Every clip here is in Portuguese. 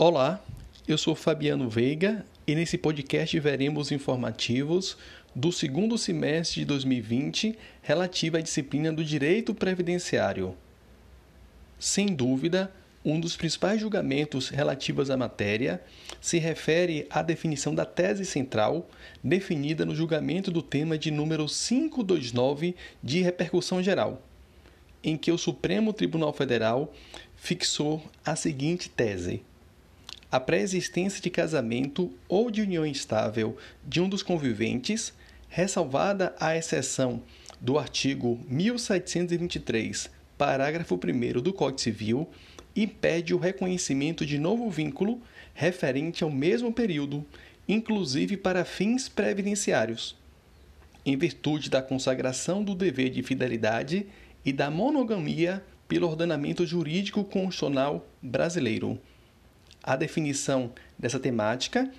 Olá, eu sou Fabiano Veiga e nesse podcast veremos informativos do segundo semestre de 2020 relativo à disciplina do Direito Previdenciário. Sem dúvida, um dos principais julgamentos relativos à matéria se refere à definição da tese central definida no julgamento do tema de número 529 de repercussão geral, em que o Supremo Tribunal Federal fixou a seguinte tese: a pré-existência de casamento ou de união estável de um dos conviventes, ressalvada a exceção do artigo 1723, parágrafo 1 do Código Civil, impede o reconhecimento de novo vínculo referente ao mesmo período, inclusive para fins previdenciários, em virtude da consagração do dever de fidelidade e da monogamia pelo ordenamento jurídico constitucional brasileiro. A definição dessa temática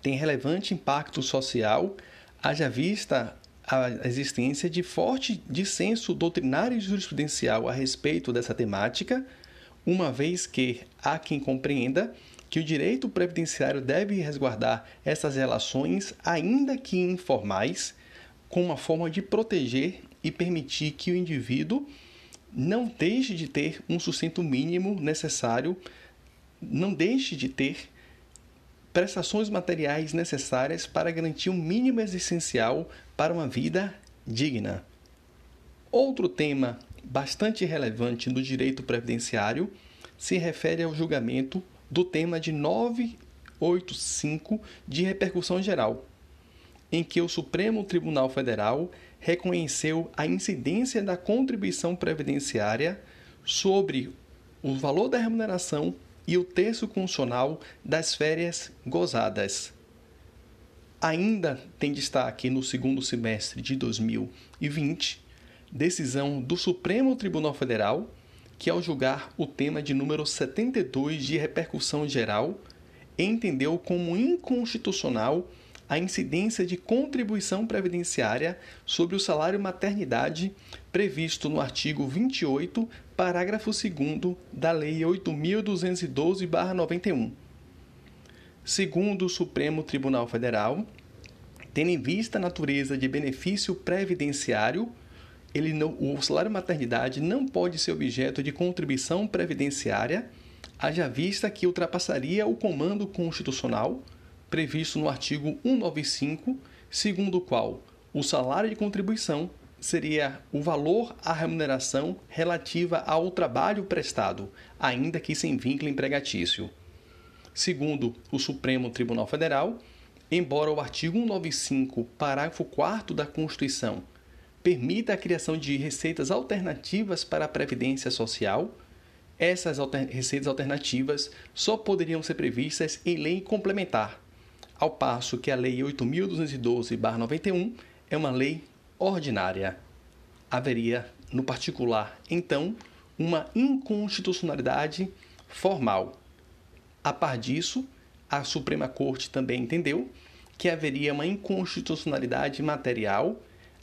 tem relevante impacto social, haja vista a existência de forte dissenso doutrinário e jurisprudencial a respeito dessa temática, uma vez que há quem compreenda que o direito previdenciário deve resguardar essas relações, ainda que informais, com uma forma de proteger e permitir que o indivíduo não deixe de ter um sustento mínimo necessário não deixe de ter prestações materiais necessárias para garantir um mínimo existencial para uma vida digna. Outro tema bastante relevante do direito previdenciário se refere ao julgamento do tema de 985 de repercussão geral, em que o Supremo Tribunal Federal reconheceu a incidência da contribuição previdenciária sobre o valor da remuneração e o terço constitucional das férias gozadas. Ainda tem destaque no segundo semestre de 2020 decisão do Supremo Tribunal Federal, que ao julgar o tema de número 72 de repercussão geral, entendeu como inconstitucional a incidência de contribuição previdenciária sobre o salário maternidade previsto no artigo 28, parágrafo 2 da Lei 8.212-91. Segundo o Supremo Tribunal Federal, tendo em vista a natureza de benefício previdenciário, ele não, o salário maternidade não pode ser objeto de contribuição previdenciária, haja vista que ultrapassaria o comando constitucional previsto no artigo 195, segundo o qual o salário de contribuição seria o valor à remuneração relativa ao trabalho prestado, ainda que sem vínculo empregatício. Segundo o Supremo Tribunal Federal, embora o artigo 195, parágrafo 4 da Constituição, permita a criação de receitas alternativas para a previdência social, essas alter receitas alternativas só poderiam ser previstas em lei complementar, ao passo que a Lei 8.212-91 é uma lei ordinária. Haveria, no particular, então, uma inconstitucionalidade formal. A par disso, a Suprema Corte também entendeu que haveria uma inconstitucionalidade material,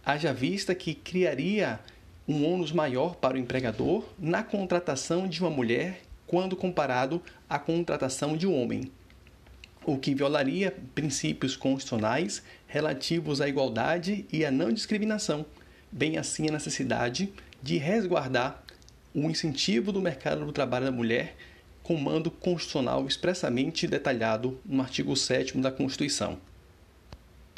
haja vista que criaria um ônus maior para o empregador na contratação de uma mulher quando comparado à contratação de um homem o que violaria princípios constitucionais relativos à igualdade e à não discriminação, bem assim a necessidade de resguardar o incentivo do mercado do trabalho da mulher com mando constitucional expressamente detalhado no artigo 7 da Constituição.